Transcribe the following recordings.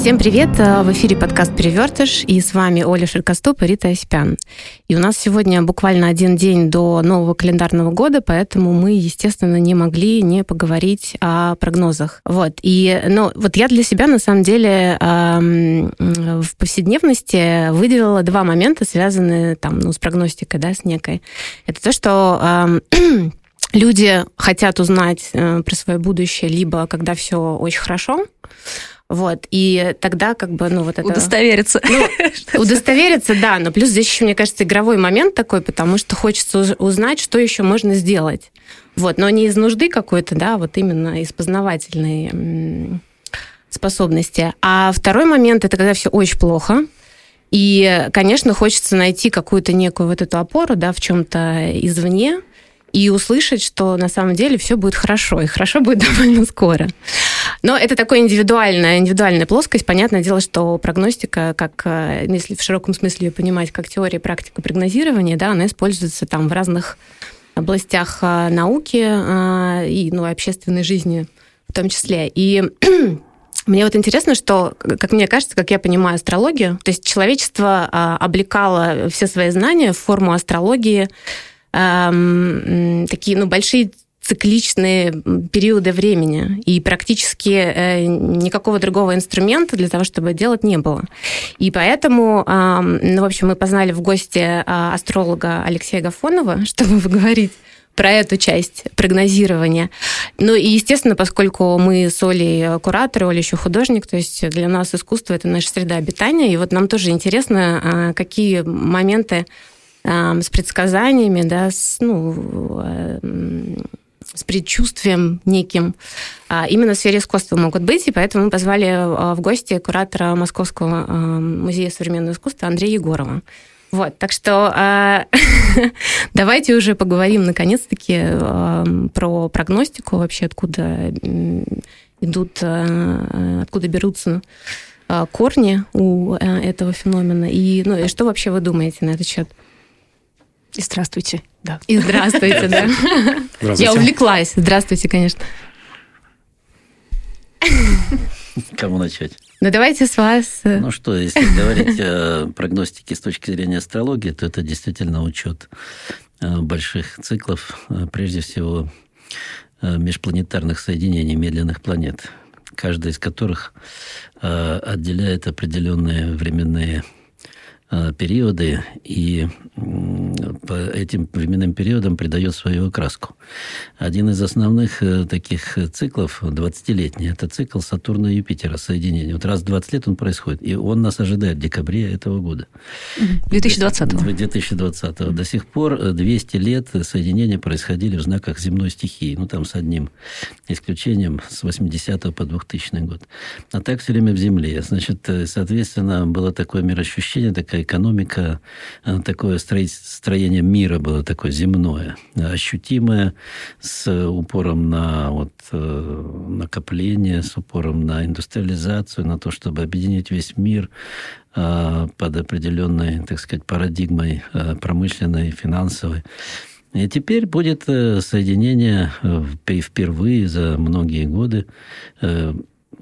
Всем привет! Э, в эфире подкаст «Перевертыш» и с вами Оля Шелкостоп и Рита Осипян. И у нас сегодня буквально один день до нового календарного года, поэтому мы, естественно, не могли не поговорить о прогнозах. Вот. И, ну, вот я для себя, на самом деле, в повседневности выделила два момента, связанные там, ну, с прогностикой, да, с некой. Это то, что люди хотят узнать э, про свое будущее либо когда все очень хорошо, вот, и тогда как бы, ну, вот это... Удостовериться. Ну, удостовериться, да, но плюс здесь еще, мне кажется, игровой момент такой, потому что хочется узнать, что еще можно сделать. Вот, но не из нужды какой-то, да, вот именно из познавательной способности. А второй момент, это когда все очень плохо, и, конечно, хочется найти какую-то некую вот эту опору, да, в чем-то извне, и услышать, что на самом деле все будет хорошо, и хорошо будет довольно скоро. Но это такая индивидуальная, индивидуальная плоскость. Понятное дело, что прогностика, как, э, если в широком смысле ее понимать, как теория практика прогнозирования, да, она используется там в разных областях э, науки э, и ну, общественной жизни в том числе. И мне вот интересно, что, как мне кажется, как я понимаю астрологию, то есть человечество облекало все свои знания в форму астрологии, эм, такие ну, большие цикличные периоды времени, и практически э, никакого другого инструмента для того, чтобы делать, не было. И поэтому, ну, в общем, мы познали в гости а, астролога Алексея Гафонова, чтобы поговорить про эту часть прогнозирования. Ну и, естественно, поскольку мы с Олей кураторы, Оля еще художник, то есть для нас искусство — это наша среда обитания, и вот нам тоже интересно, а, какие моменты с предсказаниями, да, с, ну, э, с предчувствием неким а, именно в сфере искусства могут быть, и поэтому мы позвали а, в гости куратора Московского а, музея современного искусства Андрея Егорова. Вот, так что давайте уже поговорим наконец-таки про прогностику, вообще откуда идут, откуда берутся корни у этого феномена, и, ну, и что вообще вы думаете на этот счет? И здравствуйте. Да. И здравствуйте, да. Здравствуйте. Я увлеклась. Здравствуйте, конечно. Кому начать? Ну, давайте с вас. Ну что, если говорить о прогностике с точки зрения астрологии, то это действительно учет э, больших циклов, э, прежде всего э, межпланетарных соединений медленных планет, каждая из которых отделяет определенные временные Э, периоды и по этим временным периодам придает свою окраску. Один из основных э, таких циклов, 20-летний, это цикл Сатурна и Юпитера, соединение. Вот раз в 20 лет он происходит, и он нас ожидает в декабре этого года. 2020 -го. 2020 -го. До сих пор 200 лет соединения происходили в знаках земной стихии, ну там с одним исключением с 80 по 2000 год. А так все время в Земле. Значит, э, соответственно, было такое мироощущение, такая экономика, э, такое строение мира было такое земное, ощутимое, с упором на вот, э, накопление, с упором на индустриализацию, на то, чтобы объединить весь мир э, под определенной, так сказать, парадигмой промышленной, финансовой. И теперь будет соединение впервые за многие годы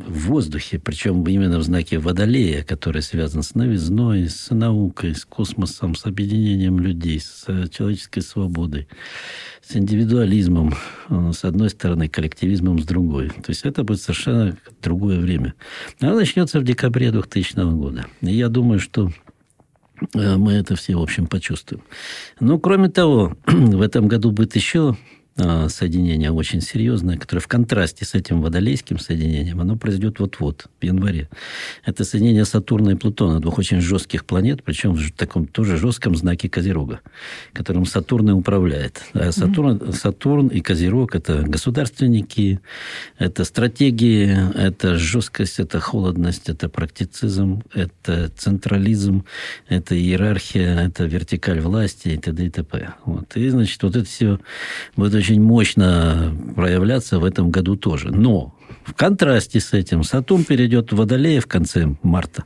в воздухе, причем именно в знаке Водолея, который связан с новизной, с наукой, с космосом, с объединением людей, с человеческой свободой, с индивидуализмом э, с одной стороны, коллективизмом с другой. То есть это будет совершенно другое время. Оно начнется в декабре 2000 года. И я думаю, что э, мы это все, в общем, почувствуем. Но, кроме того, в этом году будет еще соединение очень серьезное, которое в контрасте с этим водолейским соединением, оно произойдет вот-вот, в январе. Это соединение Сатурна и Плутона, двух очень жестких планет, причем в таком тоже жестком знаке Козерога, которым Сатурн и управляет. А Сатурн. Сатурн и Козерог – это государственники, это стратегии, это жесткость, это холодность, это практицизм, это централизм, это иерархия, это вертикаль власти и т.д. и т.п. Вот. И, значит, вот это все будет очень очень мощно проявляться в этом году тоже. Но в контрасте с этим Сатурн перейдет в Водолея в конце марта.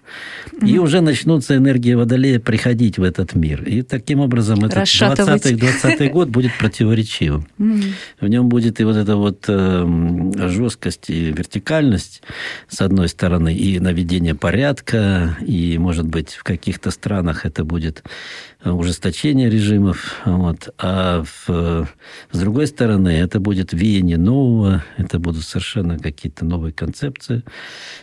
Mm-hmm. И уже начнутся энергии Водолея приходить в этот мир. И таким образом этот 20-20 год будет противоречивым. Mm-hmm. В нем будет и вот эта вот э, жесткость и вертикальность, с одной стороны, и наведение порядка, и, может быть, в каких-то странах это будет ужесточение режимов. Вот. А в, с другой стороны, это будет веяние нового, это будут совершенно какие-то новые концепции,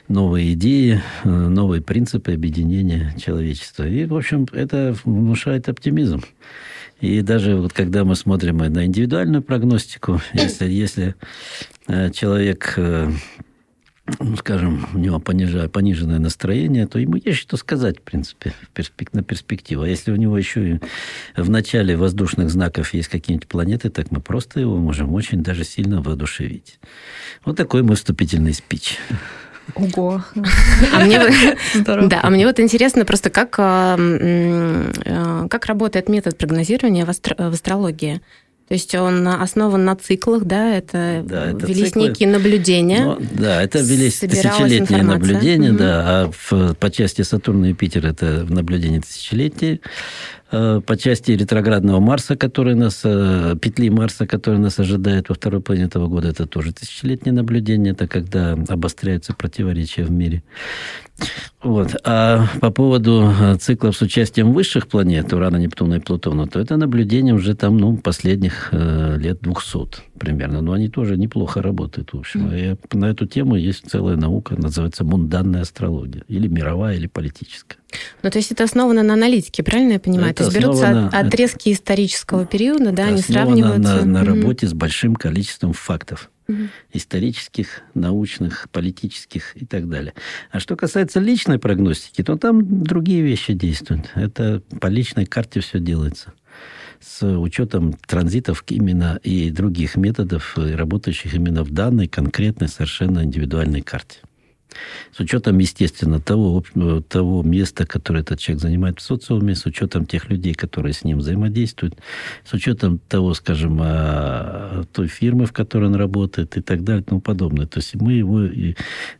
новые идеи, э, новые принципы объединения человечества. И, в общем, это внушает оптимизм. И даже вот когда мы смотрим на индивидуальную прогностику, если, если э, человек э, ну, скажем, у него понижа, пониженное настроение, то ему есть что сказать, в принципе, на перспективу. А если у него еще и в начале воздушных знаков есть какие-нибудь планеты, так мы просто его можем очень даже сильно воодушевить. Вот такой мой вступительный спич. Ого. А мне, да, а мне вот интересно просто, как, а, а, как работает метод прогнозирования в астрологии. То есть он основан на циклах, да, это, да, это велись циклы. некие наблюдения. Но, да, это велись тысячелетние наблюдения, угу. да, а в, по части Сатурна и Юпитер это наблюдение тысячелетия. Э, по части ретроградного Марса, который нас, э, петли Марса, который нас ожидает во второй половине этого года, это тоже тысячелетнее наблюдение, это когда обостряются противоречия в мире. Вот. А по поводу э, циклов с участием высших планет, Урана, Нептуна и Плутона, то это наблюдение уже там, ну, последних э, лет 200 примерно. Но они тоже неплохо работают, в общем. И на эту тему есть целая наука, называется мунданная астрология. Или мировая, или политическая. Ну, то есть это основано на аналитике, правильно я понимаю? Это то есть берутся на... отрезки исторического периода, да, они сравниваются. На, на работе mm. с большим количеством фактов угу. исторических, научных, политических и так далее. А что касается личной прогностики, то там другие вещи действуют. Это по личной карте все делается с учетом транзитов именно и других методов, работающих именно в данной конкретной совершенно индивидуальной карте. С учетом, естественно, того, того места, которое этот человек занимает в социуме, с учетом тех людей, которые с ним взаимодействуют, с учетом того, скажем, а, той фирмы, в которой он работает и так далее и тому подобное. То есть мы его,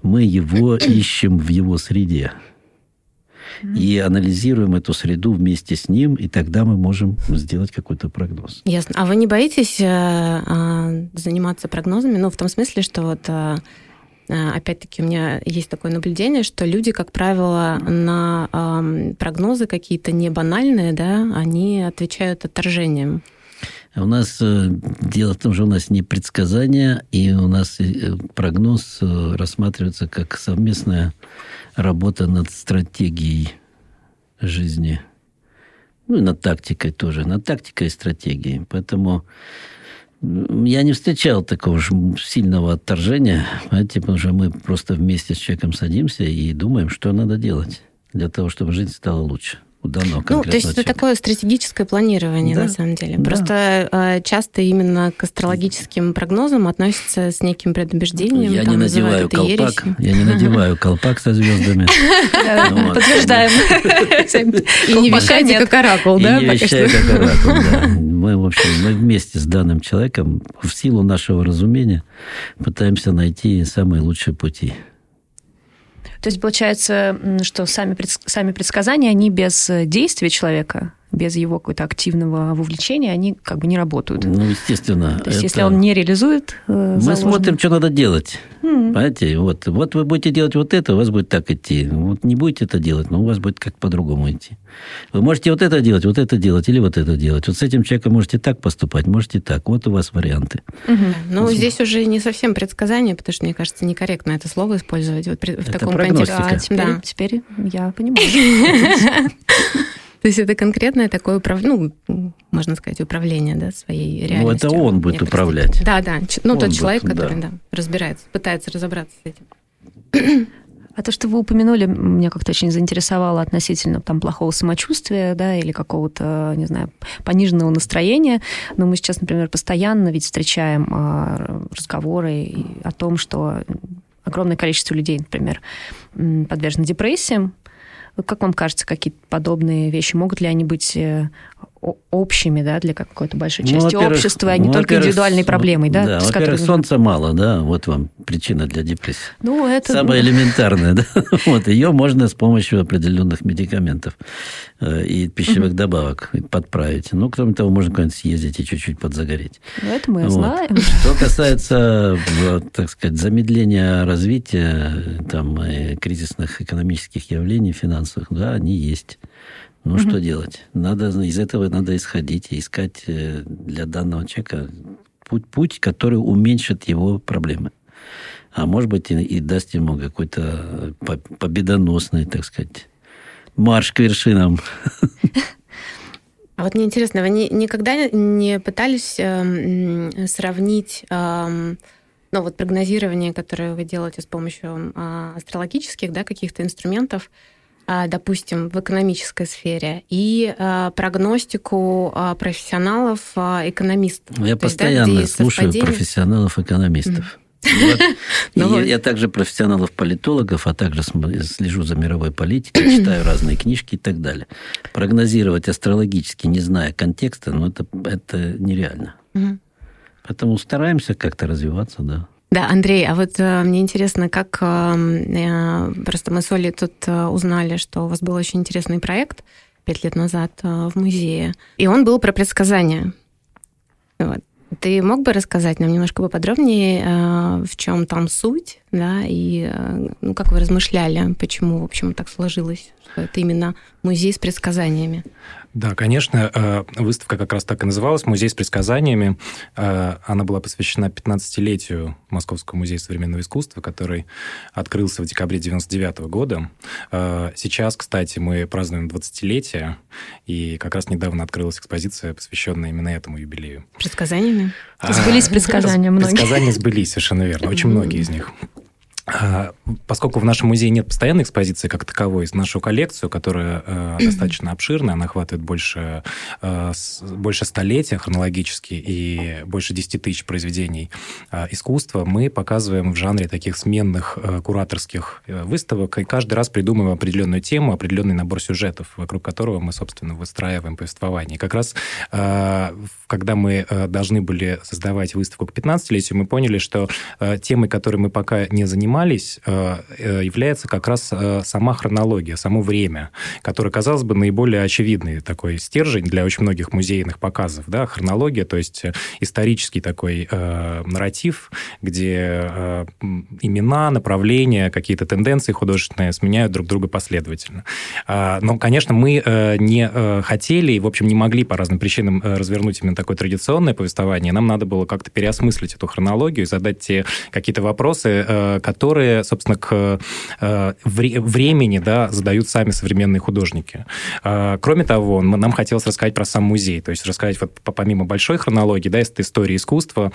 мы его ищем в его среде и анализируем эту среду вместе с ним, и тогда мы можем сделать какой-то прогноз. Ясно. А вы не боитесь э, э, заниматься прогнозами? Ну, в том смысле, что вот Э, опять-таки, у меня есть такое наблюдение, что люди, как правило, на э, прогнозы какие-то не банальные, да, они отвечают отторжением. У нас э, дело в том, что у нас не предсказания, и у нас э, прогноз рассматривается как совместная работа над стратегией жизни. Ну и над тактикой тоже, над тактикой и стратегией. Поэтому я не встречал такого же сильного отторжения, понимаете, потому что мы просто вместе с человеком садимся и думаем, что надо делать для того, чтобы жизнь стала лучше у данного Ну, то есть это такое стратегическое планирование, да. на самом деле. Да. Просто э, часто именно к астрологическим прогнозам относятся с неким предубеждением. Я там, не надеваю колпак. Я не надеваю колпак со звездами. Подтверждаем. И не вещайте как оракул, да? И не вещаю как оракул, да. Мы, в общем, мы вместе с данным человеком в силу нашего разумения пытаемся найти самые лучшие пути. То есть получается, что сами, сами предсказания, они без э, действия человека, без его какого-то активного вовлечения, они как бы не работают. Ну, естественно. То есть, это... если он не реализует... Э, Мы смотрим, что надо делать. Mm. Понимаете? Вот, вот вы будете делать вот это, у вас будет так идти. Вот не будете это делать, но у вас будет как по-другому идти. Вы можете вот это делать, вот это делать или вот это делать. Вот с этим человеком можете так поступать, можете так. Вот у вас варианты. Mm-hmm. Ну, вот. здесь уже не совсем предсказание, потому что, мне кажется, некорректно это слово использовать вот в это таком контексте. А теперь, да. теперь я понимаю. То есть это конкретное такое управление, ну, можно сказать, управление да, своей реальностью. Ну, это он будет управлять. Да, да. Ну, он тот человек, будет, который да. Да, разбирается, пытается разобраться с этим. А то, что вы упомянули, меня как-то очень заинтересовало относительно там плохого самочувствия, да, или какого-то, не знаю, пониженного настроения. Но мы сейчас, например, постоянно ведь встречаем а, разговоры о том, что огромное количество людей, например, подвержены депрессиям, как вам кажется, какие подобные вещи, могут ли они быть э, общими, да, для какой-то большой ну, части ну, общества, а не ну, только индивидуальной проблемой, да? Да, во-первых, солнца мало, да, вот вам причина для депрессии. Ну, это... Самое элементарное, да. Вот, ее можно с помощью определенных медикаментов э, и пищевых добавок подправить. Ну, кроме того, можно куда-нибудь съездить и чуть-чуть подзагореть. Ну, это мы знаем. Что касается, так сказать, замедления развития там, э, кризисных экономических явлений финансовых, да, они есть. Ну, угу. что делать? Надо, из этого надо исходить и искать э, для данного человека путь, путь, который уменьшит его проблемы. А может быть, и, и даст ему какой-то победоносный, так сказать, марш к вершинам. А вот мне интересно, вы никогда не пытались э, сравнить э, ну, вот прогнозирование, которое вы делаете с помощью э, астрологических да, каких-то инструментов, а, допустим, в экономической сфере, и а, прогностику а, профессионалов, экономистов. Я То постоянно есть, да, слушаю совпадение... профессионалов-экономистов. Вот. Ну, я, я также профессионалов-политологов, а также слежу за мировой политикой, читаю разные книжки и так далее. Прогнозировать астрологически, не зная контекста, ну, это, это нереально. Поэтому стараемся как-то развиваться, да. Да, Андрей, а вот э, мне интересно, как э, э, просто мы с Олей тут э, узнали, что у вас был очень интересный проект пять лет назад э, в музее, и он был про предсказания. Вот. Ты мог бы рассказать нам немножко поподробнее, э, в чем там суть, да, и э, ну, как вы размышляли, почему, в общем, так сложилось, это именно музей с предсказаниями? Да, конечно, э, выставка как раз так и называлась «Музей с предсказаниями». Э, она была посвящена 15-летию Московского музея современного искусства, который открылся в декабре 99 года. Э, сейчас, кстати, мы празднуем 20-летие, и как раз недавно открылась экспозиция, посвященная именно этому юбилею. Предсказаниями? Сбылись предсказания многие. Предсказания сбылись, совершенно верно. Очень многие из них. А, поскольку в нашем музее нет постоянной экспозиции как таковой, нашу коллекцию, которая э, достаточно обширная, она охватывает больше, э, с, больше столетия хронологически и больше 10 тысяч произведений э, искусства, мы показываем в жанре таких сменных э, кураторских э, выставок, и каждый раз придумываем определенную тему, определенный набор сюжетов, вокруг которого мы, собственно, выстраиваем повествование. И как раз, э, когда мы э, должны были создавать выставку к 15-летию, мы поняли, что э, темы, которые мы пока не занимаемся, занимались, э, э, является как раз э, сама хронология, само время, которое, казалось бы, наиболее очевидный такой стержень для очень многих музейных показов. Да? Хронология, то есть исторический такой э, нарратив, где э, имена, направления, какие-то тенденции художественные сменяют друг друга последовательно. Э, но, конечно, мы не хотели и, в общем, не могли по разным причинам развернуть именно такое традиционное повествование. Нам надо было как-то переосмыслить эту хронологию и задать те какие-то вопросы, которые которые, собственно, к э, времени да, задают сами современные художники. Э, кроме того, нам хотелось рассказать про сам музей, то есть рассказать вот помимо большой хронологии, да, это история искусства,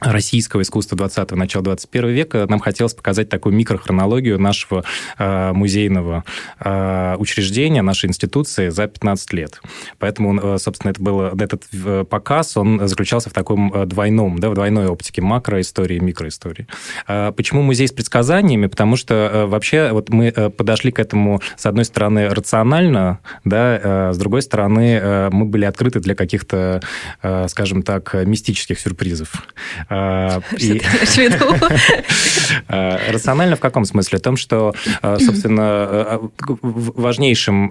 российского искусства 20-го, начала 21 века, нам хотелось показать такую микрохронологию нашего э, музейного э, учреждения, нашей институции за 15 лет. Поэтому, э, собственно, это был, этот э, показ, он заключался в таком э, двойном, да, в двойной оптике макроистории и микроистории. Э, почему музей с предсказаниями? Потому что э, вообще вот мы подошли к этому, с одной стороны, рационально, да, э, с другой стороны, э, мы были открыты для каких-то, э, скажем так, мистических сюрпризов. А, что ты а, Рационально в каком смысле? В том, что, а, собственно, важнейшим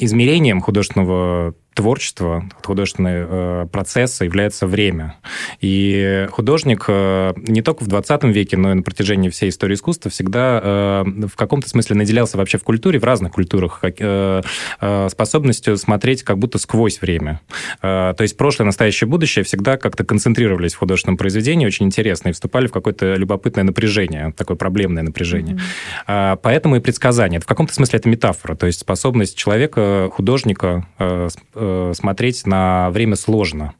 измерением художественного творчества, художественного э, процесса является время. И художник э, не только в 20 веке, но и на протяжении всей истории искусства всегда э, в каком-то смысле наделялся вообще в культуре, в разных культурах, способностью смотреть как будто сквозь время. То есть прошлое, настоящее, будущее всегда как-то концентрировались в художественном произведении очень интересно и вступали в какое-то любопытное напряжение, такое проблемное напряжение. Mm-hmm. Поэтому и предсказание. В каком-то смысле это метафора, то есть способность человека, художника Э, смотреть на время сложно.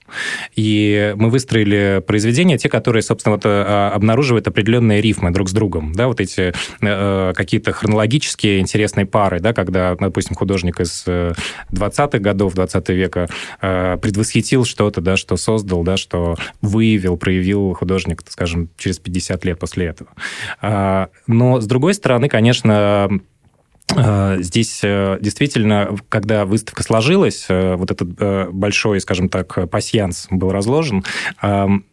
И мы выстроили произведения, те, которые, собственно, вот, э, обнаруживают определенные рифмы друг с другом. Да, вот эти э, какие-то хронологические интересные пары, да, когда, допустим, художник из 20-х годов 20 века э, предвосхитил что-то, да, что создал, да, что выявил, проявил художник, скажем, через 50 лет после этого. Э, но, с другой стороны, конечно, Э, здесь э, действительно, когда выставка сложилась, э, вот этот большой, скажем так, пасьянс был разложен,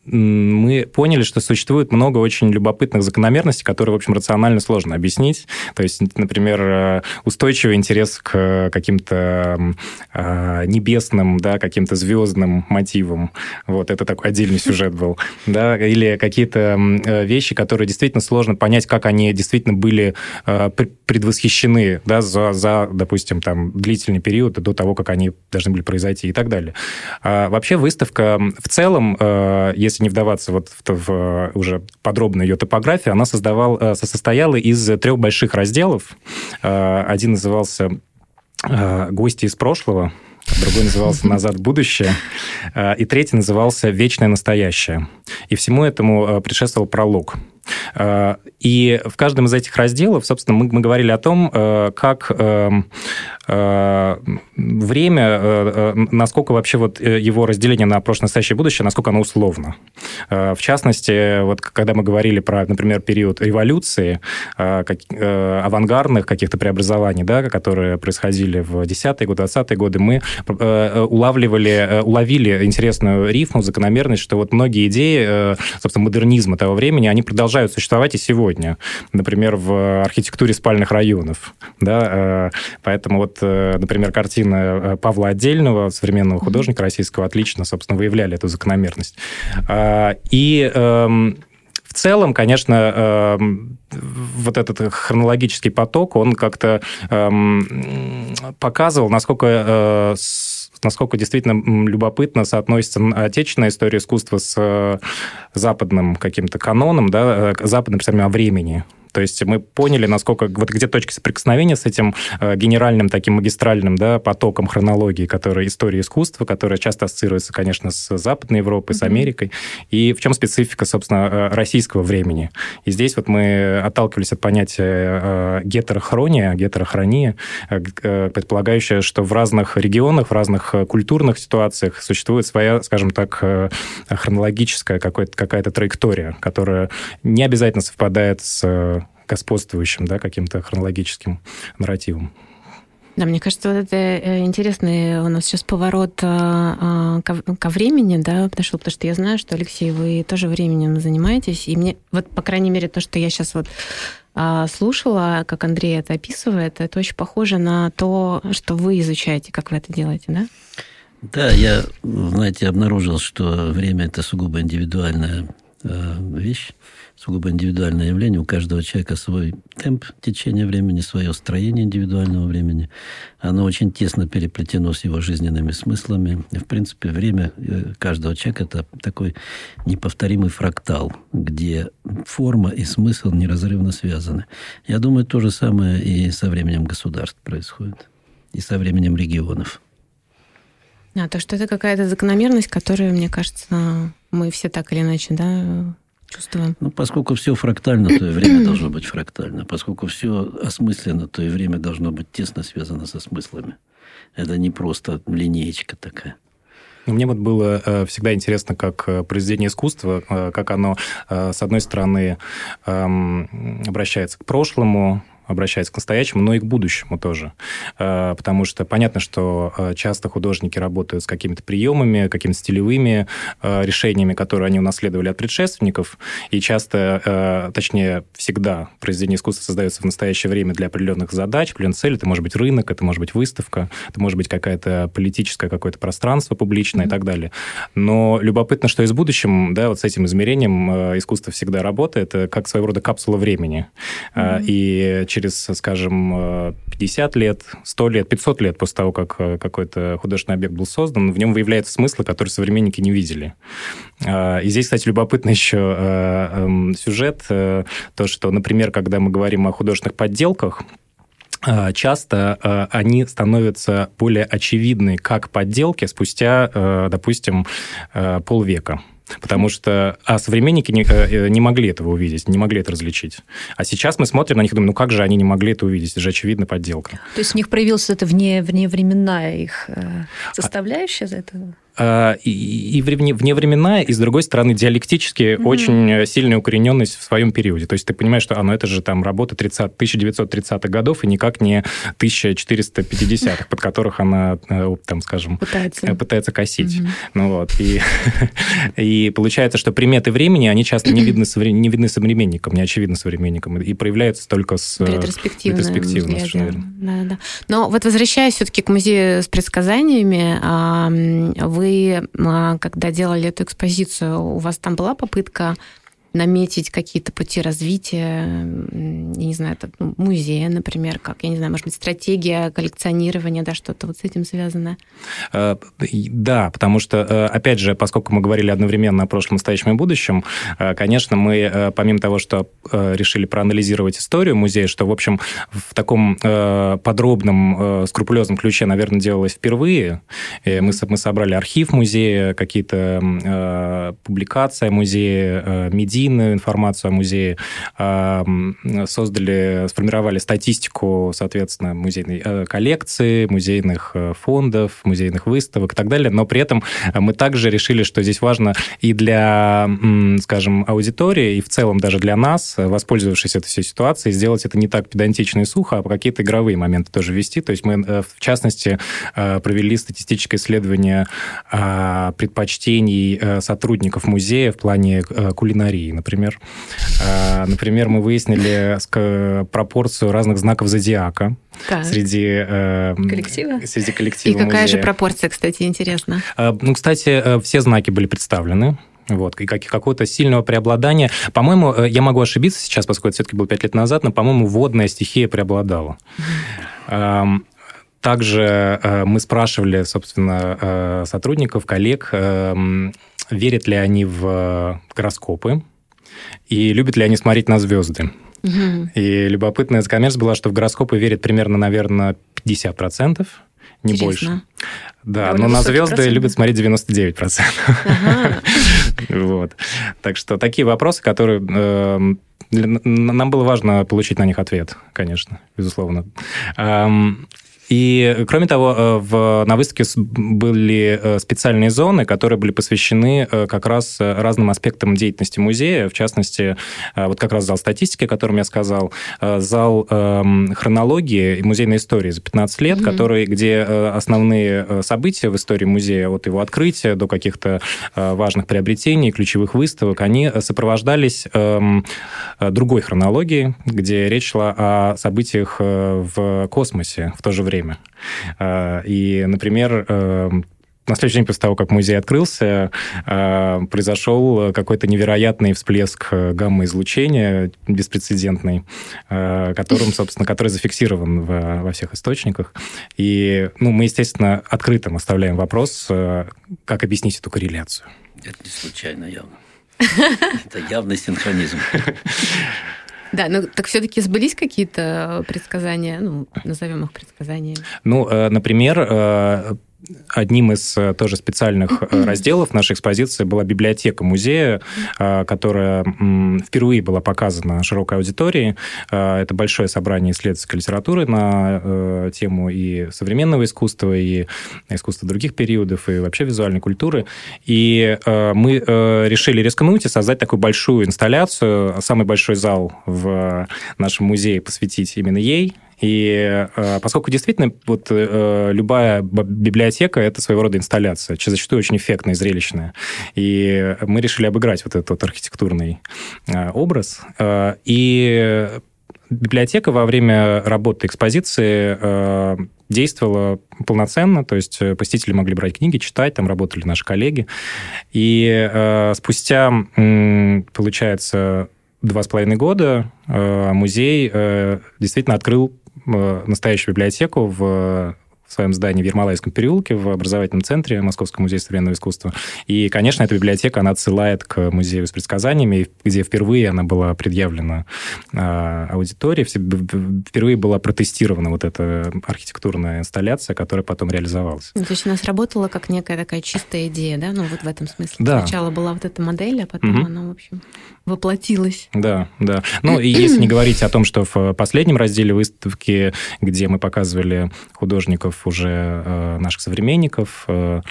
мы поняли, что существует много очень любопытных закономерностей, которые, в общем, рационально сложно объяснить. То есть, например, устойчивый интерес к каким-то небесным, да, каким-то звездным мотивам. Вот, это такой отдельный сюжет был. Да, или какие-то вещи, которые действительно сложно понять, как они действительно были предвосхищены да, за, за, допустим, там, длительный период до того, как они должны были произойти и так далее. А вообще выставка в целом, э, если не вдаваться вот в, в уже подробно ее топографию, она создавал, э, состояла из трех больших разделов. Э, один назывался «Гости из прошлого», другой назывался «Назад в будущее», и третий назывался «Вечное настоящее». И всему этому предшествовал пролог – Э, и в каждом из этих разделов, собственно, мы, мы говорили о том, э, как эм, э, время, насколько вообще вот его разделение на прошлое, настоящее будущее, насколько оно условно. В частности, вот когда мы говорили про, например, период революции, авангардных каких-то преобразований, да, которые происходили в 10-е годы, 20-е годы, мы улавливали, уловили интересную рифму, закономерность, что вот многие идеи, собственно, модернизма того времени, они продолжают существовать и сегодня. Например, в архитектуре спальных районов. Да? Э, поэтому вот, э, например, картина э, Павла Отдельного, современного художника российского, отлично, собственно, выявляли эту закономерность. И эм, в целом, конечно, эм, вот этот хронологический поток, он как-то эм, показывал, насколько насколько действительно любопытно соотносится отечественная история искусства с западным каким-то каноном, да, западным представлением о времени. То есть мы поняли, насколько вот где точки соприкосновения с этим э, генеральным таким магистральным да, потоком хронологии, который история искусства, которая часто ассоциируется, конечно, с Западной Европой, mm-hmm. с Америкой, и в чем специфика, собственно, э, российского времени. И здесь вот мы отталкивались от понятия э, гетерохрония, гетерохрония, предполагающая, что в разных регионах, в разных культурных ситуациях существует своя, скажем так, хронологическая какая-то траектория, которая не обязательно совпадает с господствующим, да, каким-то хронологическим нарративом. Да, мне кажется, вот это э, интересный у нас сейчас поворот а, а, ко времени, да, подошел, потому что я знаю, что, Алексей, вы тоже временем занимаетесь, и мне, вот, по крайней мере, то, что я сейчас вот а, слушала, как Андрей это описывает, это очень похоже на то, что вы изучаете, как вы это делаете, да? Да, я, знаете, обнаружил, что время – это сугубо индивидуальная э, вещь сугубо индивидуальное явление. У каждого человека свой темп течения времени, свое строение индивидуального времени. Оно очень тесно переплетено с его жизненными смыслами. И, в принципе, время э, каждого человека – это такой неповторимый фрактал, где форма и смысл неразрывно связаны. Я думаю, то же самое и со временем государств происходит, и со временем регионов. А, то, что это какая-то закономерность, которую, мне кажется, мы все так или иначе, да, чувствуем. Ну, поскольку все фрактально, то и время должно быть фрактально. Поскольку все осмысленно, то и время должно быть тесно связано со смыслами. Это не просто линеечка такая. Ну, мне вот было э, всегда интересно, как э, произведение искусства, э, как оно, с одной стороны, эм, обращается к прошлому, обращается к настоящему, но и к будущему тоже. Э, потому что понятно, что э, часто художники работают с какими-то приемами, какими-то стилевыми э, решениями, которые они унаследовали от предшественников, и часто, точнее, всегда произведение искусства создается в настоящее время для определенных задач, определенных целей. Это может быть рынок, это может быть выставка, это может быть какая-то политическое какое-то пространство публичное mm-hmm. и так далее. Но любопытно, что и с будущим, да, вот с этим измерением искусство всегда работает, как своего рода капсула времени. Mm-hmm. И через, скажем, 50 лет, 100 лет, 500 лет после того, как э, какой-то художественный объект был создан, в нем выявляются смыслы, которые современники не видели. А, и здесь, кстати, любопытный еще э, эм, сюжет, э, то, что, например, когда мы говорим о художественных подделках, часто они становятся более очевидны как подделки спустя, допустим, полвека. Потому что а современники не, э, не могли этого увидеть, не могли это различить. А сейчас мы смотрим на них и думаем, ну как же они не могли это увидеть, это же очевидно подделка. То есть у них проявилась эта вне, вневременная их составляющая за этого? А, и, вневременная, и, с другой стороны, диалектически mm-hmm. очень сильная укорененность в своем периоде. То есть ты понимаешь, что оно это же там работа 30, 1930-х годов, и никак не 1450-х, под которых она, э, там, скажем, пытается, э, пытается косить. Mm-hmm. Ну вот, и, и получается, что приметы времени, они часто не видны, не видны современникам, не очевидны современникам, и проявляются только с... Ретроспективно. Ретроспективно, да, да. Но вот возвращаясь все-таки к музею с предсказаниями, вы вы, а, когда делали эту экспозицию, у вас там была попытка наметить какие-то пути развития, я не знаю, это, ну, музея, например, как, я не знаю, может быть, стратегия коллекционирования, да, что-то вот с этим связано? Э, да, потому что, э, опять же, поскольку мы говорили одновременно о прошлом, настоящем и будущем, э, конечно, мы, помимо того, что решили проанализировать историю музея, что, в общем, в таком подробном, скрупулезном ключе, наверное, делалось впервые. Мы, мы собрали архив музея, какие-то публикации музея, медиа, медийную информацию о музее, создали, сформировали статистику, соответственно, музейной э, коллекции, музейных э, фондов, музейных выставок и так далее, но при этом мы также решили, что здесь важно и для, скажем, аудитории, и в целом даже для нас, воспользовавшись этой всей ситуацией, сделать это не так педантично и сухо, а какие-то игровые моменты тоже ввести. То есть мы, э, в частности, провели статистическое исследование предпочтений сотрудников музея в плане кулинарии например. А, например, мы выяснили пропорцию разных знаков зодиака так. среди э, коллектива. Среди коллектива И какая музея. же пропорция, кстати, интересно? А, ну, кстати, э, все знаки были представлены. Вот, и как, какого-то сильного преобладания. По-моему, э, я могу ошибиться сейчас, поскольку это все-таки было пять лет назад, но, по-моему, водная стихия преобладала. Также мы спрашивали, собственно, сотрудников, коллег, верят ли они в гороскопы, и любят ли они смотреть на звезды. Угу. И любопытная закономерность была, что в гороскопы верят примерно, наверное, 50%, не Интересно. больше. Да, Довольно но на звезды процент. любят смотреть 99%. Ага. вот. Так что такие вопросы, которые... Э, нам было важно получить на них ответ, конечно, безусловно. И, кроме того, э, в, на выставке были э, специальные зоны, которые были посвящены э, как раз разным аспектам деятельности музея, в частности, вот как раз зал статистики, о котором я сказал, зал эм, хронологии и музейной истории за 15 лет, mm-hmm. который, где основные события в истории музея, от его открытия до каких-то важных приобретений, ключевых выставок, они сопровождались эм, другой хронологией, где речь шла о событиях в космосе в то же время время. А, и, например, э, на следующий день после того, как музей открылся, э, произошел какой-то невероятный всплеск гамма-излучения, беспрецедентный, э, которым, собственно, который зафиксирован во всех источниках. И ну, мы, естественно, открытым оставляем вопрос, как объяснить эту корреляцию. Это не случайно явно. Это явный синхронизм. Да, ну так все-таки сбылись какие-то предсказания, ну, назовем их предсказаниями? Ну, э, например, э, одним из э, тоже специальных э, разделов нашей экспозиции была библиотека музея, э, которая впервые была показана широкой аудитории. Это большое собрание исследовательской литературы на тему и современного искусства, и искусства других периодов, и вообще визуальной культуры. И мы решили рискнуть и создать такую большую инсталляцию, самый большой зал в нашем музее посвятить именно ей, и э, поскольку действительно вот э, любая библиотека это своего рода инсталляция, зачастую очень эффектная и зрелищная. И мы решили обыграть вот этот вот архитектурный э, образ. И библиотека во время работы экспозиции э, действовала полноценно, то есть посетители могли брать книги, читать, там работали наши коллеги. И э, спустя, э, получается, два с половиной года э, музей э, действительно открыл настоящую библиотеку в в своем здании в Ермолаевском переулке, в образовательном центре Московского музея современного искусства. И, конечно, эта библиотека, она отсылает к музею с предсказаниями, где впервые она была предъявлена э, аудитории, впервые была протестирована вот эта архитектурная инсталляция, которая потом реализовалась. Ну, то есть у нас работала как некая такая чистая идея, да? Ну, вот в этом смысле. Да. Сначала была вот эта модель, а потом угу. она, в общем, воплотилась. Да, да. Ну, и если не говорить о том, что в последнем разделе выставки, где мы показывали художников уже э, наших современников, э,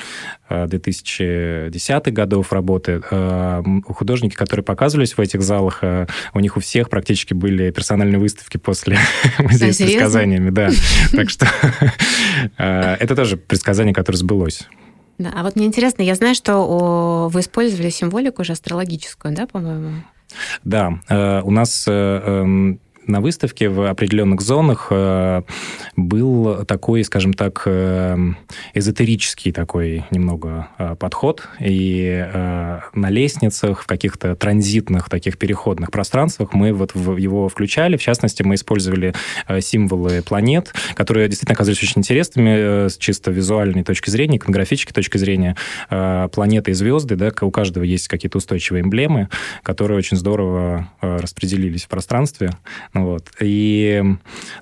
2010-х э, годов работы, э, художники, которые показывались в этих залах, э, у них у всех практически были персональные выставки после музея с предсказаниями. Да. Так что э, это тоже предсказание, которое сбылось. Да, а вот мне интересно, я знаю, что вы использовали символику уже астрологическую, да, по-моему? Да, э, у нас э, эм, на выставке в определенных зонах э, был такой, скажем так, э, эзотерический такой немного э, подход. И на лестницах, в каких-то транзитных таких переходных пространствах мы вот его включали. В частности, мы использовали символы планет, которые действительно оказались очень интересными с чисто визуальной точки зрения, иконографической точки зрения. Планеты и звезды, да, у каждого есть какие-то устойчивые эмблемы, которые очень здорово распределились в пространстве. Вот. И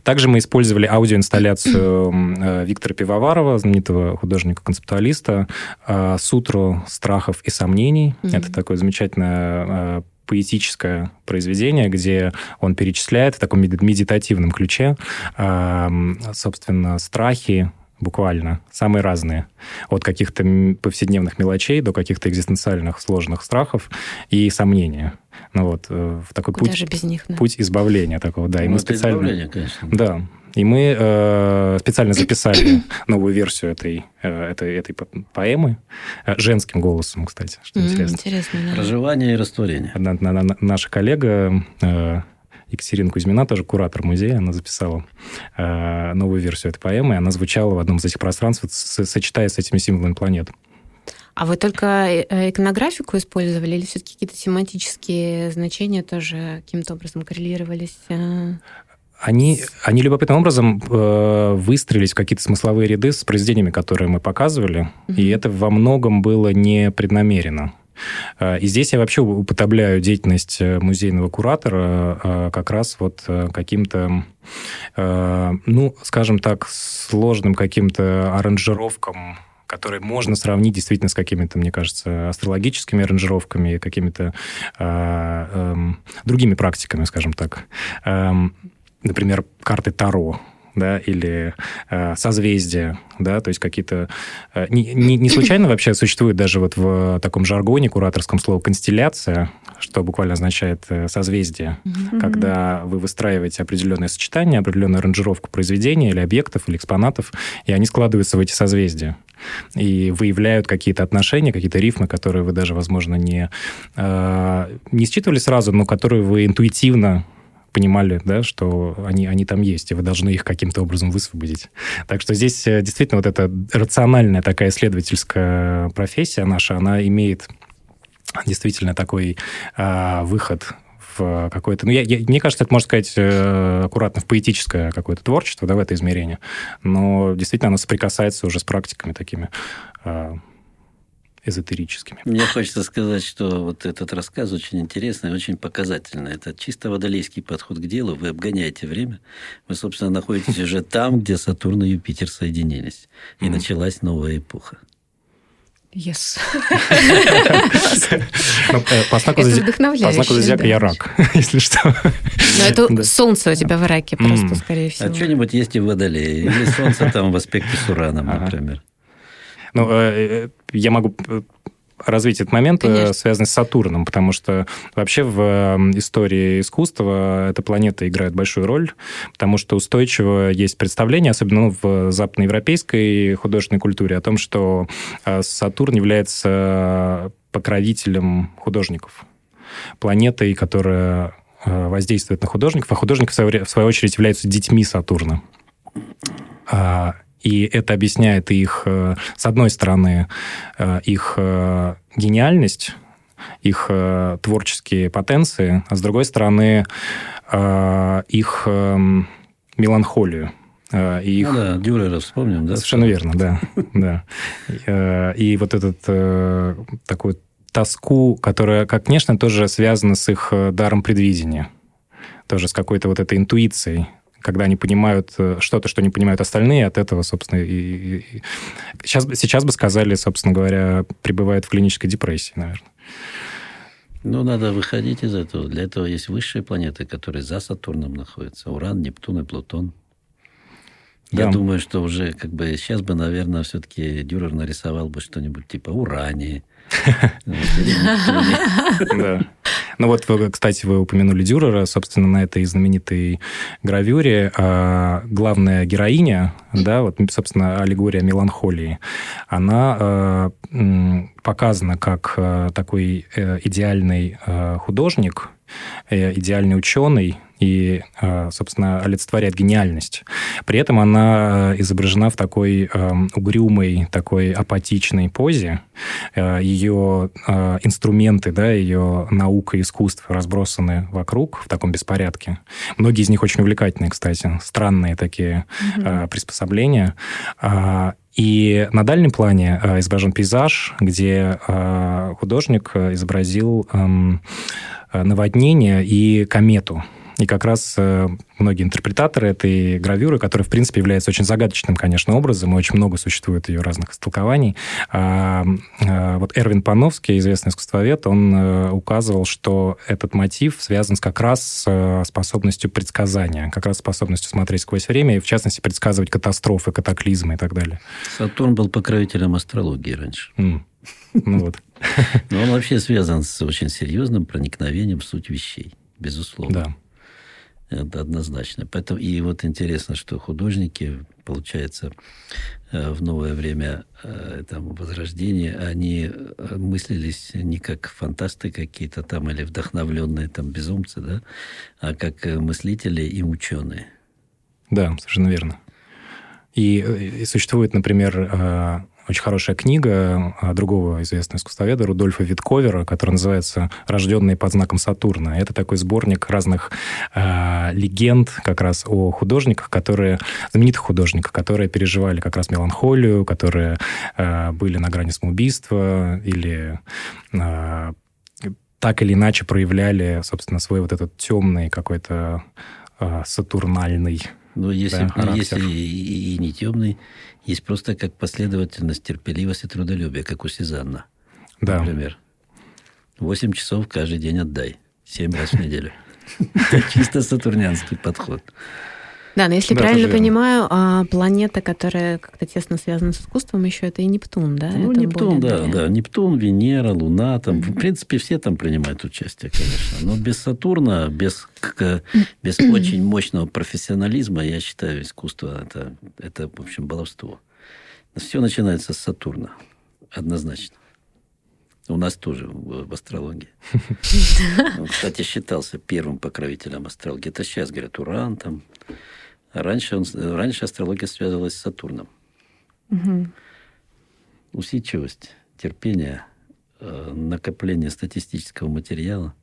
также мы использовали аудиоинсталляцию э, Виктора Пивоварова, знаменитого художника-концептуалиста, э, «Сутру страхов и сомнений». Mm-hmm. Это такое замечательное э, поэтическое произведение, где он перечисляет в таком медитативном ключе, собственно, страхи, буквально, самые разные. От каких-то повседневных мелочей до каких-то экзистенциальных сложных страхов и сомнения. Ну вот, э, в такой Куда путь, же без них, да? путь избавления такого, да. Ну, и мы специально... конечно. Да. И мы э, специально записали новую версию этой, э, этой, этой поэмы э, женским голосом, кстати, что mm, интересно. Интересно, да. Проживание и растворение. На, на, на, наша коллега э, Екатерина Кузьмина, тоже куратор музея, она записала э, новую версию этой поэмы, и она звучала в одном из этих пространств, сочетаясь с этими символами планет. А вы только э, иконографику использовали или все-таки какие-то тематические значения тоже каким-то образом коррелировались? А? Они, они любопытным образом э, выстроились в какие-то смысловые ряды с произведениями, которые мы показывали, mm-hmm. и это во многом было не преднамеренно. Э, и здесь я вообще употребляю деятельность э, музейного куратора как раз вот каким-то, ну, скажем так, сложным каким-то аранжировкам которые можно сравнить действительно с какими-то, мне кажется, астрологическими аранжировками, какими-то э, э, другими практиками, скажем так. Э, например, карты Таро да, или э, созвездия, да, то есть какие-то... Э, не, не, не случайно вообще существует даже вот в таком жаргоне кураторском слово «констелляция», что буквально означает э, созвездие, mm-hmm. когда вы выстраиваете определенное сочетание, определенную аранжировку произведения или объектов, или экспонатов, и они складываются в эти созвездия. И выявляют какие-то отношения, какие-то рифмы, которые вы даже, возможно, не, э, не считывали сразу, но которые вы интуитивно понимали, да, что они, они там есть, и вы должны их каким-то образом высвободить. Так что здесь э, действительно вот эта рациональная такая исследовательская профессия наша, она имеет действительно такой э, выход в какое-то... Ну, я, я, мне кажется, это, можно сказать, э, аккуратно в поэтическое какое-то творчество, да, в это измерение. Но действительно оно соприкасается уже с практиками такими э, эзотерическими. Мне хочется сказать, что вот этот рассказ очень интересный, очень показательный. Это чисто водолейский подход к делу. Вы обгоняете время. Вы, собственно, находитесь уже там, где Сатурн и Юпитер соединились. И началась новая эпоха. Yes. Ну, э, по знаку зодиака я рак, если что. Но это солнце у тебя в раке просто, скорее всего. А что-нибудь есть и в водолее. Или солнце там в аспекте с ураном, например. Ну, э, э, я могу э, развить этот момент, Конечно. связанный с Сатурном, потому что вообще в истории искусства эта планета играет большую роль, потому что устойчиво есть представление, особенно ну, в западноевропейской художественной культуре, о том, что Сатурн является покровителем художников, планетой, которая воздействует на художников, а художники, в свою очередь, являются детьми Сатурна. И это объясняет их, э, с одной стороны, э, их э, гениальность, их творческие потенции, а с другой стороны, их меланхолию. Э, и их... Ну да, Дюрера вспомним, да? Совершенно верно, да. да. И вот этот такой тоску, которая, как, конечно, тоже связана с их даром предвидения. Тоже с какой-то вот этой интуицией, когда они понимают что-то, что не понимают остальные, от этого, собственно, и, и... Сейчас, сейчас бы сказали, собственно говоря, пребывают в клинической депрессии, наверное. Ну, надо выходить из этого. Для этого есть высшие планеты, которые за Сатурном находятся. Уран, Нептун и Плутон. Да. Я думаю, что уже как бы сейчас бы, наверное, все-таки Дюрер нарисовал бы что-нибудь типа Урани. Ну вот, кстати, вы упомянули Дюрера, собственно, на этой знаменитой гравюре. А, главная героиня, да, вот, собственно, аллегория меланхолии, она а, показана как а, такой э, идеальный художник, э, идеальный ученый, и, а, собственно, олицетворяет гениальность. При этом она а, изображена в такой угрюмой, такой апатичной позе. А, ее инструменты, да, ее наука и искусство разбросаны вокруг в таком беспорядке. Многие из них очень увлекательные, кстати. Странные такие mm-hmm. приспособления. И на дальнем плане изображен пейзаж, где художник изобразил наводнение и комету. И как раз э, многие интерпретаторы этой гравюры, которая, в принципе, является очень загадочным, конечно, образом, и очень много существует ее разных истолкований. А, а, вот Эрвин Пановский, известный искусствовед, он э, указывал, что этот мотив связан как раз с э, способностью предсказания, как раз способностью смотреть сквозь время, и, в частности, предсказывать катастрофы, катаклизмы и так далее. Сатурн был покровителем астрологии раньше. Mm. Ну вот. Но он вообще связан с очень серьезным проникновением в суть вещей, безусловно. Да. Это однозначно. Поэтому и вот интересно, что художники, получается, э, в новое время э, там, возрождения, они э, мыслились не как фантасты какие-то там или вдохновленные там безумцы, да, а как мыслители и ученые. Да, совершенно верно. И, и существует, например, очень хорошая книга а, другого известного искусствоведа Рудольфа Витковера, которая называется «Рожденные под знаком Сатурна». Это такой сборник разных э, легенд как раз о художниках, которые, знаменитых художниках, которые переживали как раз меланхолию, которые э, были на грани самоубийства или э, так или иначе проявляли, собственно, свой вот этот темный какой-то э, сатурнальный ну, если, да, если и, и не темный, есть просто как последовательность, терпеливость и трудолюбие, как у Сезанна. Да. Например. Восемь часов каждый день отдай. Семь раз в неделю. Чисто сатурнянский подход. Да, но если да, правильно понимаю, а, планета, которая как-то тесно связана с искусством, еще это и Нептун, да? Ну, это Нептун, да, более... да. Нептун, Венера, Луна, там, в принципе, все там принимают участие, конечно. Но без Сатурна, без, без очень мощного профессионализма, я считаю, искусство это, это, в общем, баловство. Все начинается с Сатурна, однозначно. У нас тоже в астрологии. Он, кстати, считался первым покровителем астрологии. Это сейчас, говорят, Уран там, Раньше, он, раньше астрология связывалась с Сатурном. Угу. Усидчивость, терпение, э, накопление статистического материала,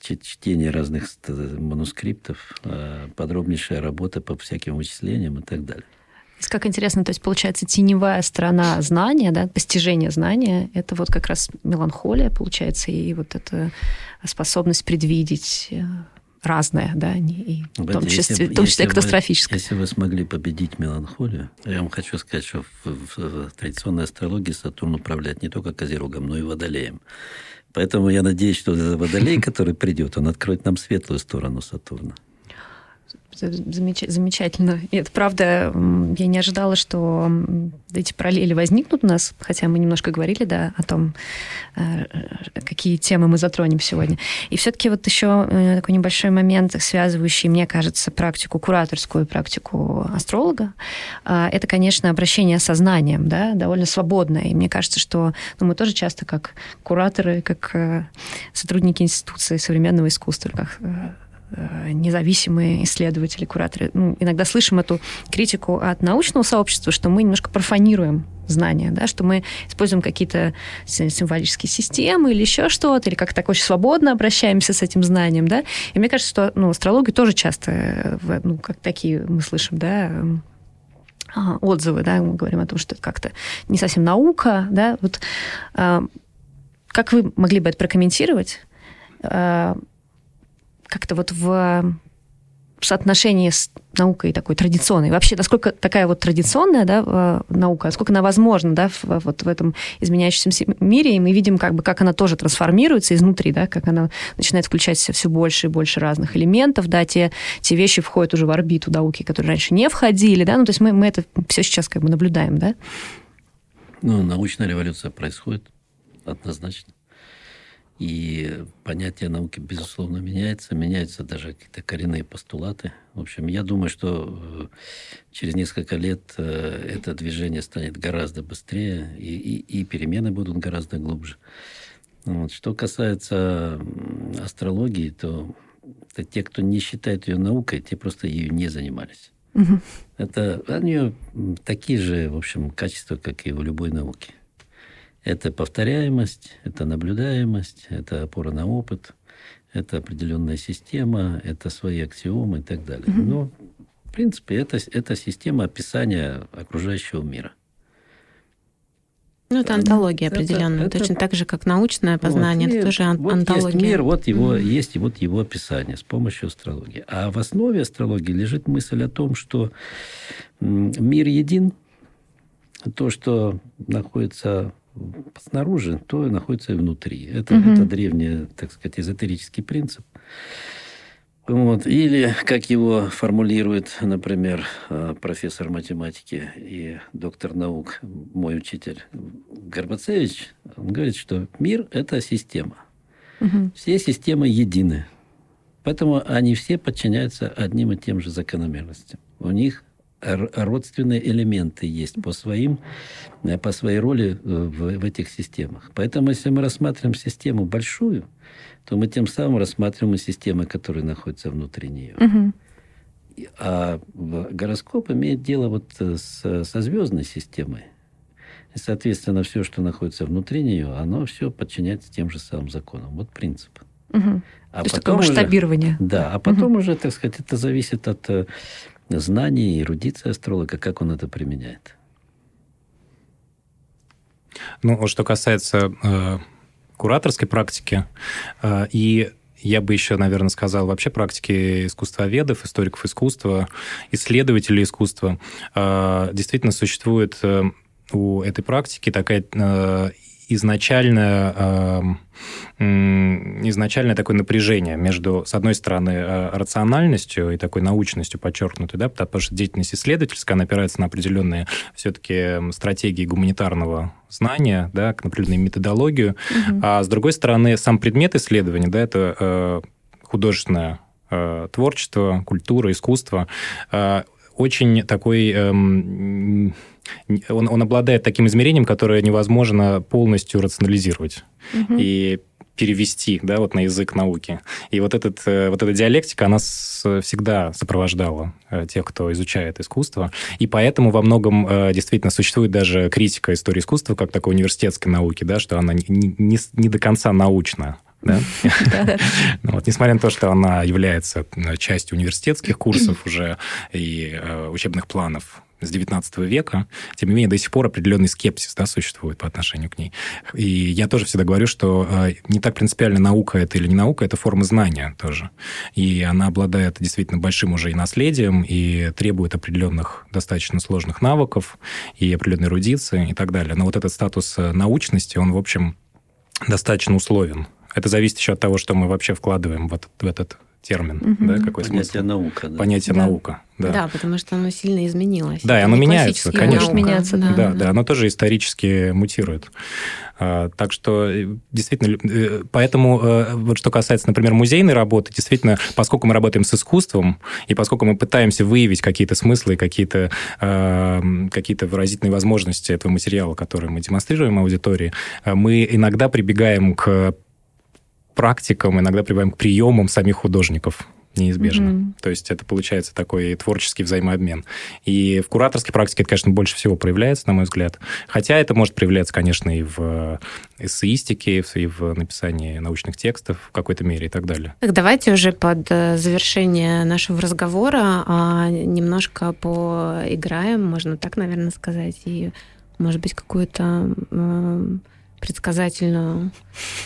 чтение разных манускриптов, э, подробнейшая работа по всяким вычислениям и так далее. Как интересно, то есть получается теневая сторона знания, да, постижения знания, это вот как раз меланхолия, получается, и вот эта способность предвидеть э, разное, да, и в том числе, если, в том числе если катастрофическое. Вы, если вы смогли победить меланхолию, я вам хочу сказать, что в, в, в традиционной астрологии Сатурн управляет не только Козерогом, но и Водолеем. Поэтому я надеюсь, что этот Водолей, который придет, он откроет нам светлую сторону Сатурна. Замеч... Замечательно. И это правда, я не ожидала, что эти параллели возникнут у нас, хотя мы немножко говорили, да, о том, э, какие темы мы затронем сегодня. И все-таки вот еще э, такой небольшой момент, связывающий, мне кажется, практику кураторскую практику астролога, а, это, конечно, обращение сознанием, да, довольно свободное. И мне кажется, что ну, мы тоже часто как кураторы, как э, сотрудники институции современного искусства, как Э, независимые исследователи, кураторы, ну, иногда слышим эту критику от научного сообщества, что мы немножко профанируем знания, да, что мы используем какие-то символические системы или еще что-то, или как-то так очень свободно обращаемся с этим знанием, да. И мне кажется, что ну, астрологию тоже часто, ну, как такие мы слышим, да, а, отзывы, да, мы говорим о том, что это как-то не совсем наука, да, вот а, как вы могли бы это прокомментировать? Как-то вот в соотношении с наукой такой традиционной. Вообще, насколько такая вот традиционная да, наука, насколько она возможна да, в, вот в этом изменяющемся мире, и мы видим, как бы, как она тоже трансформируется изнутри, да, как она начинает включать все больше и больше разных элементов, да, те, те вещи входят уже в орбиту науки, которые раньше не входили, да, ну, то есть мы, мы это все сейчас как бы наблюдаем, да? Ну, научная революция происходит однозначно. И понятие науки, безусловно, меняется. Меняются даже какие-то коренные постулаты. В общем, я думаю, что э, через несколько лет э, это движение станет гораздо быстрее, и, и, и перемены будут гораздо глубже. Вот. Что касается астрологии, то, то те, кто не считает ее наукой, те просто ее не занимались. Угу. Это у нее такие же, в общем, качества, как и у любой науки. Это повторяемость, это наблюдаемость, это опора на опыт, это определенная система, это свои аксиомы и так далее. Mm-hmm. Но, в принципе, это, это система описания окружающего мира. Ну, это антология определенная. Это, Точно так же, как научное познание, вот, это тоже ан- вот антология. Есть мир, вот его, mm-hmm. есть вот его описание с помощью астрологии. А в основе астрологии лежит мысль о том, что мир един, то, что находится снаружи, то находится и внутри. Это, угу. это древний, так сказать, эзотерический принцип. Вот. Или, как его формулирует, например, э, профессор математики и доктор наук, мой учитель Горбацевич, он говорит, что мир – это система. Угу. Все системы едины. Поэтому они все подчиняются одним и тем же закономерностям. У них родственные элементы есть по, своим, э, по своей роли э, в, в этих системах. Поэтому, если мы рассматриваем систему большую, то мы тем самым рассматриваем и системы, которые находятся внутри нее. Угу. А гороскоп имеет дело вот э, с, со звездной системой. И, соответственно, все, что находится внутри нее, оно все подчиняется тем же самым законам. Вот принцип. Угу. А То есть такое масштабирование. Уже, да, а потом угу. уже, так сказать, это зависит от знаний и эрудиции астролога, как он это применяет. Ну, что касается э, кураторской практики, э, и я бы еще, наверное, сказал вообще практики искусствоведов, историков искусства, исследователей искусства. Э, действительно существует э, у этой практики такая э, изначально, изначально такое напряжение между, с одной стороны, э, рациональностью и такой научностью подчеркнутой, да, потому что деятельность исследовательская, она опирается на определенные все-таки стратегии гуманитарного знания, да, на определенную методологию, угу. а с другой стороны, сам предмет исследования, да, это э, художественное э, творчество, культура, искусство, очень такой эм, он, он обладает таким измерением, которое невозможно полностью рационализировать. Угу. И перевести, да, вот на язык науки. И вот, этот, э, вот эта диалектика, она всегда сопровождала э, тех, кто изучает искусство. И поэтому во многом э, действительно существует даже критика истории искусства как такой университетской науки, да, что она не, не, не до конца научна. Да? Ну вот, несмотря на то, что она является частью университетских курсов уже и учебных планов с 19 века, тем не менее, до сих пор определенный скепсис да, существует по отношению к ней. И я тоже всегда говорю, что э, не так принципиально наука это или не наука, это форма знания тоже. И она обладает действительно большим уже и наследием, и требует определенных достаточно сложных навыков, и определенной эрудиции и так далее. Но вот этот статус э, научности, он, в общем, достаточно условен. Это зависит еще от того, что мы вообще вкладываем в этот, в этот термин, угу. да, какой Понятие смысл? наука. Да. Понятие да. наука, да. Да, потому что оно сильно изменилось. Да, и оно меняется, конечно. Может меняться, да. Да, да, оно тоже исторически мутирует. А, так что э, действительно, э, поэтому э, вот что касается, например, музейной работы, действительно, поскольку мы работаем с искусством, и поскольку мы пытаемся выявить какие-то смыслы, какие-то какие выразительные возможности этого материала, который мы демонстрируем аудитории, мы иногда прибегаем к практикам, иногда прибавим к приемам самих художников. неизбежно. Мгм. То есть это получается такой творческий взаимообмен. И в кураторской практике это, конечно, больше всего проявляется, на мой взгляд. Хотя это может проявляться, конечно, и в эссеистике, и в написании научных текстов в какой-то мере и так далее. Так, давайте уже под э, завершение нашего разговора а, немножко поиграем, можно так, наверное, сказать, и, может быть, какую-то предсказательную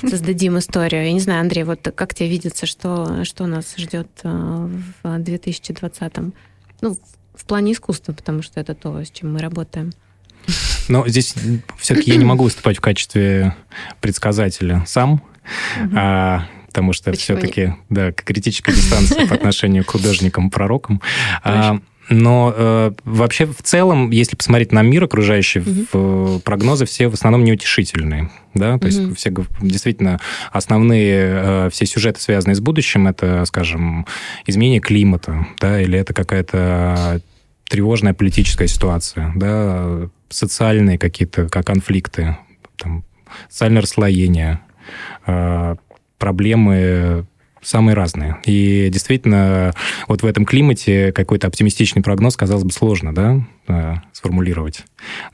создадим историю. Я не знаю, Андрей, вот как тебе видится, что, что нас ждет э, в 2020 Ну, в- плане искусства, потому что это то, с чем мы работаем. Но здесь все-таки я не могу выступать в качестве предсказателя сам, а, потому что Почему все-таки да, критическая дистанция по отношению к художникам-пророкам. А, но э, вообще в целом, если посмотреть на мир окружающий, Мгм. в, прогнозы все в основном неутешительные. Да? То Мгм. есть все действительно основные э, все сюжеты, связанные с будущим, это, скажем, изменение климата, да, или это какая-то тревожная политическая ситуация, да, социальные какие-то как конфликты, там, социальное расслоение, э, проблемы самые разные. И действительно, вот в этом климате какой-то оптимистичный прогноз, казалось бы, сложно, да, э, сформулировать.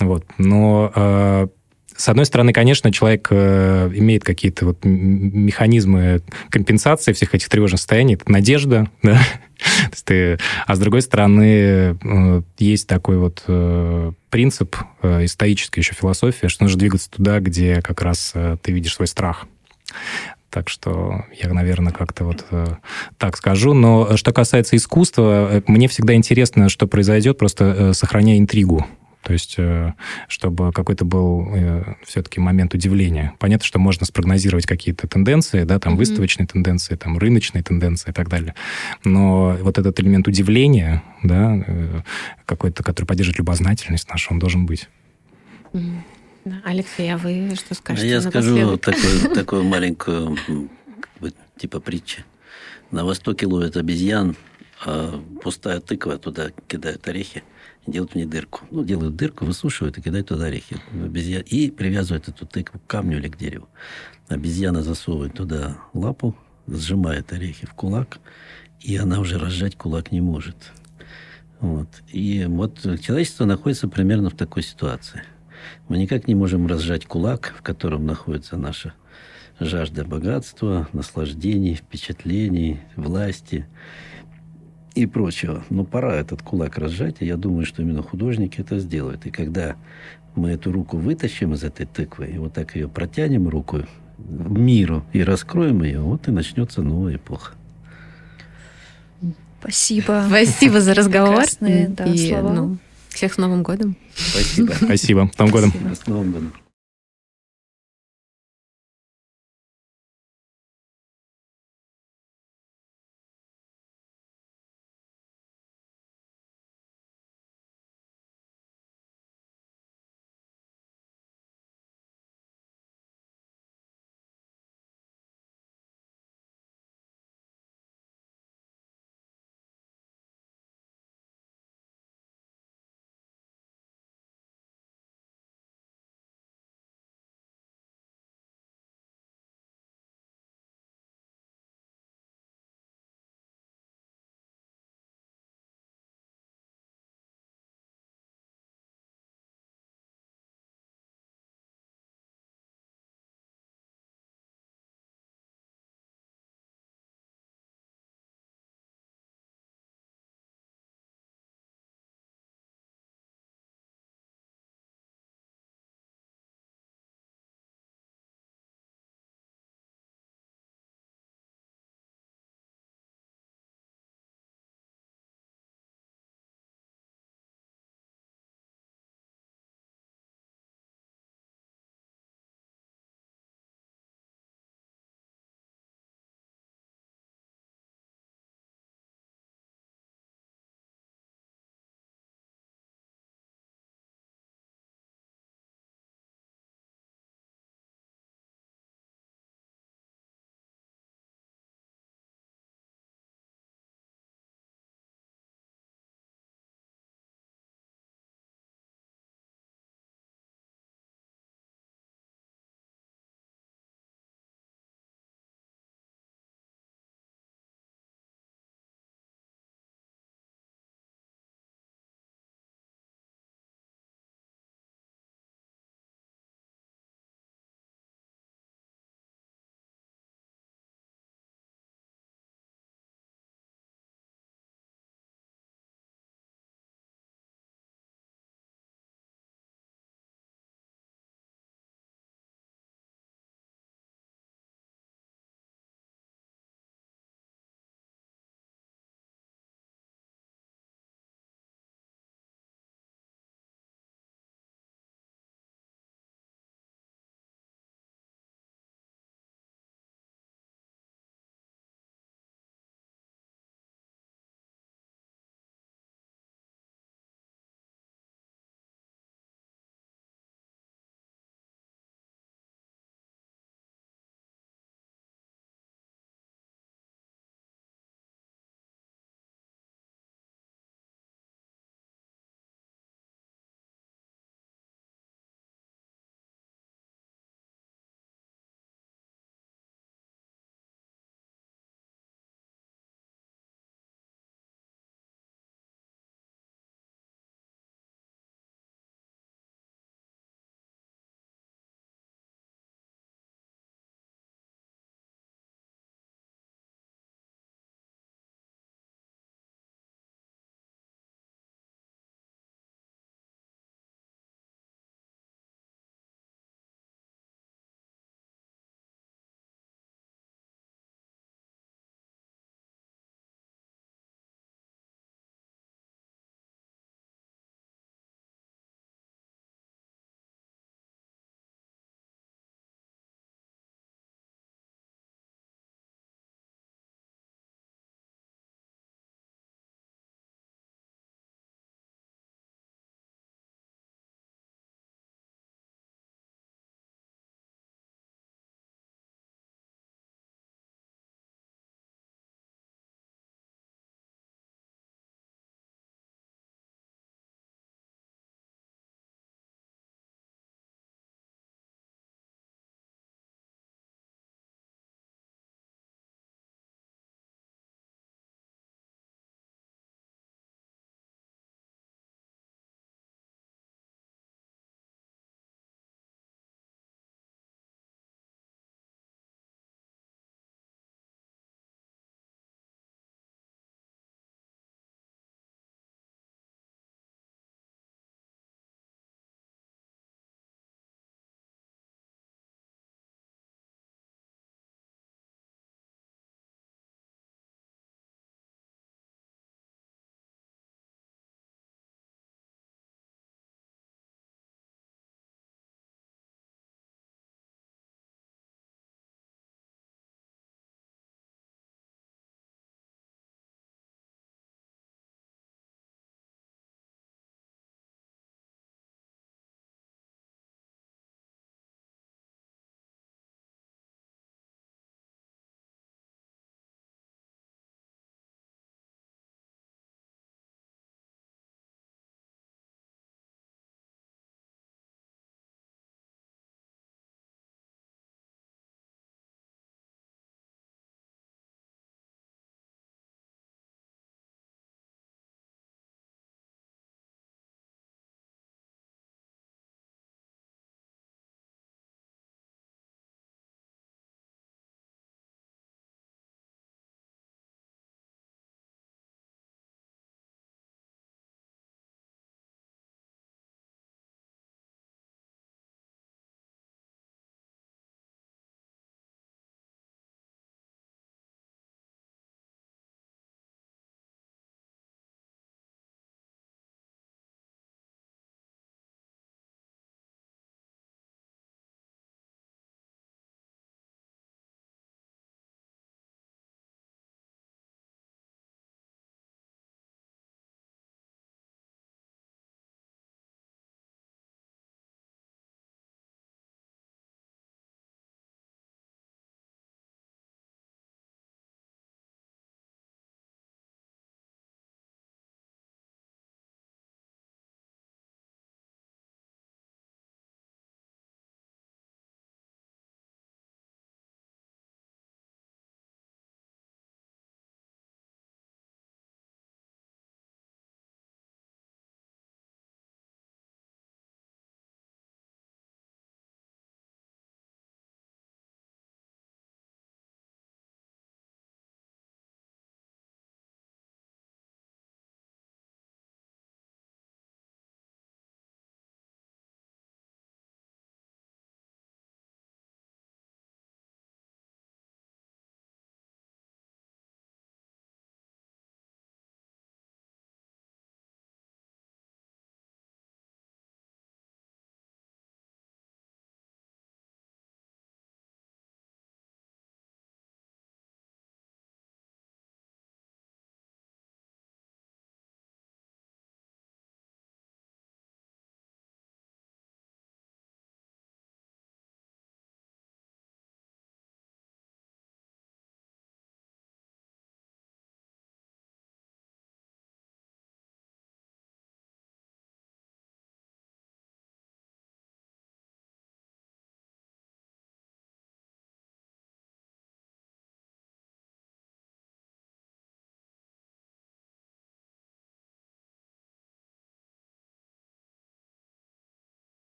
Вот. Но э, с одной стороны, конечно, человек э, имеет какие-то вот механизмы компенсации всех этих тревожных состояний. Это надежда, да. То есть ты- а с другой стороны, есть такой вот принцип, э, и стоическая еще философия, что нужно двигаться туда, где как раз ты видишь свой страх. Так что я, наверное, как-то вот э, так скажу. Но что касается искусства, э, мне всегда интересно, что произойдет, просто э, сохраняя интригу. То есть, э, чтобы какой-то был э, все-таки момент удивления. Понятно, что можно спрогнозировать какие-то тенденции, да, там Мгм. выставочные тенденции, там рыночные тенденции и так далее. Но вот этот элемент удивления, да, какой-то, который поддерживает любознательность нашу, он должен быть. Мгм. Алексей, а вы что скажете я скажу такую, такую маленькую, типа притчи. На востоке ловят обезьян, а пустая тыква туда кидают орехи делают в ней дырку. Ну, делают дырку, высушивают и кидают туда орехи. Обезья... И привязывают эту тыкву к камню или к дереву. Обезьяна засовывает туда лапу, сжимает орехи в кулак, и она уже разжать кулак не может. Вот. И вот человечество находится примерно в такой ситуации. Мы никак не можем разжать кулак, в котором находится наша жажда богатства, наслаждений, впечатлений, власти и прочего. Но пора этот кулак разжать, и я думаю, что именно художники это сделают. И когда мы эту руку вытащим из этой тыквы, и вот так ее протянем руку в миру и раскроем ее, вот и начнется новая эпоха. Спасибо. Спасибо за разговор. Прекрасные, да, И, слова. ну, всех с Новым годом. Спасибо. Спасибо. С Новым годом. С Новым годом.